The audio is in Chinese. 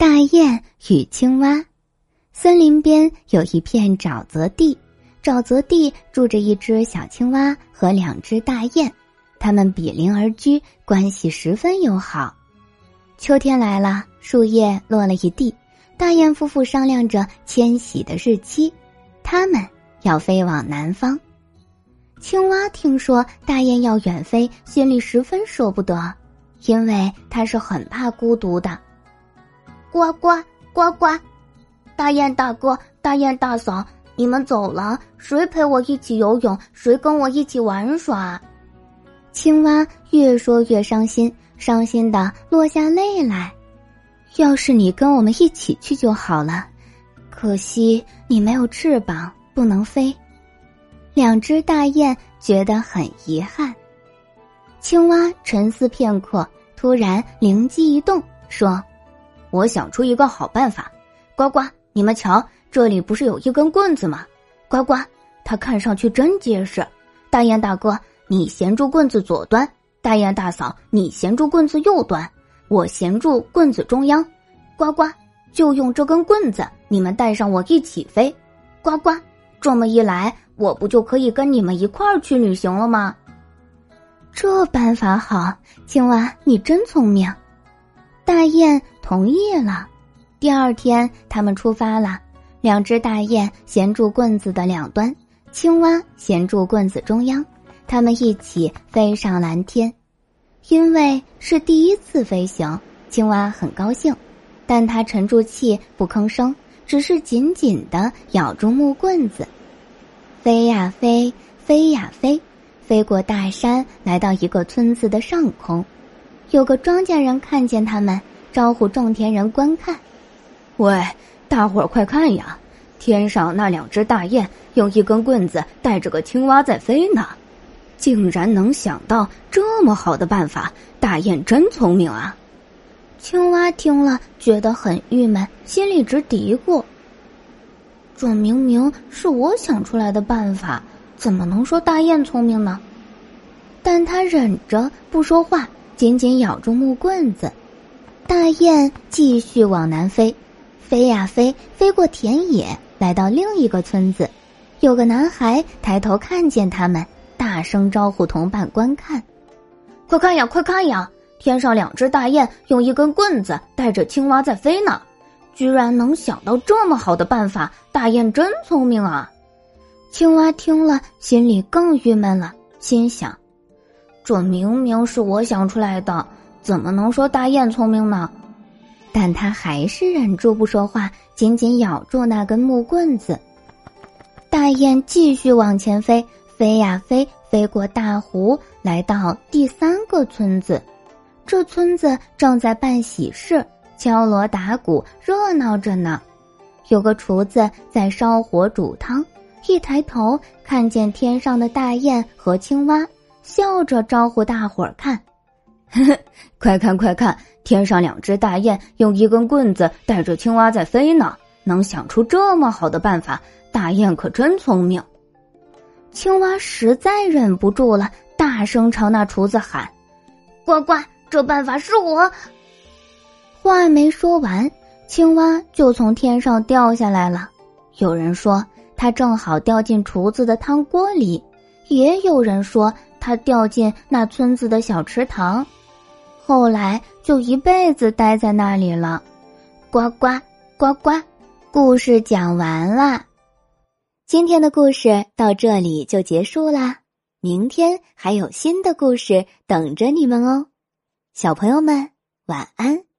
大雁与青蛙。森林边有一片沼泽地，沼泽地住着一只小青蛙和两只大雁，它们比邻而居，关系十分友好。秋天来了，树叶落了一地，大雁夫妇商量着迁徙的日期，他们要飞往南方。青蛙听说大雁要远飞，心里十分舍不得，因为它是很怕孤独的。呱呱呱呱，大雁大哥、大雁大嫂，你们走了，谁陪我一起游泳？谁跟我一起玩耍？青蛙越说越伤心，伤心的落下泪来。要是你跟我们一起去就好了，可惜你没有翅膀，不能飞。两只大雁觉得很遗憾。青蛙沉思片刻，突然灵机一动，说。我想出一个好办法，呱呱，你们瞧，这里不是有一根棍子吗？呱呱，它看上去真结实。大雁大哥，你衔住棍子左端；大雁大嫂，你衔住棍子右端；我衔住棍子中央。呱呱，就用这根棍子，你们带上我一起飞。呱呱，这么一来，我不就可以跟你们一块儿去旅行了吗？这办法好，青蛙，你真聪明。大雁同意了。第二天，他们出发了。两只大雁衔住棍子的两端，青蛙衔住棍子中央。他们一起飞上蓝天。因为是第一次飞行，青蛙很高兴，但它沉住气不吭声，只是紧紧的咬住木棍子。飞呀飞，飞呀飞，飞过大山，来到一个村子的上空。有个庄稼人看见他们，招呼种田人观看。喂，大伙儿快看呀！天上那两只大雁用一根棍子带着个青蛙在飞呢，竟然能想到这么好的办法！大雁真聪明啊！青蛙听了觉得很郁闷，心里直嘀咕：这明明是我想出来的办法，怎么能说大雁聪明呢？但他忍着不说话。紧紧咬住木棍子，大雁继续往南飞，飞呀飞，飞过田野，来到另一个村子。有个男孩抬头看见他们，大声招呼同伴观看：“快看呀，快看呀！天上两只大雁用一根棍子带着青蛙在飞呢，居然能想到这么好的办法！大雁真聪明啊！”青蛙听了，心里更郁闷了，心想。这明明是我想出来的，怎么能说大雁聪明呢？但他还是忍住不说话，紧紧咬住那根木棍子。大雁继续往前飞，飞呀飞，飞过大湖，来到第三个村子。这村子正在办喜事，敲锣打鼓，热闹着呢。有个厨子在烧火煮汤，一抬头看见天上的大雁和青蛙。笑着招呼大伙儿看，呵呵，快看快看，天上两只大雁用一根棍子带着青蛙在飞呢。能想出这么好的办法，大雁可真聪明。青蛙实在忍不住了，大声朝那厨子喊：“呱呱，这办法是我！”话没说完，青蛙就从天上掉下来了。有人说，它正好掉进厨子的汤锅里；也有人说。他掉进那村子的小池塘，后来就一辈子待在那里了。呱呱呱呱，故事讲完啦。今天的故事到这里就结束啦，明天还有新的故事等着你们哦，小朋友们晚安。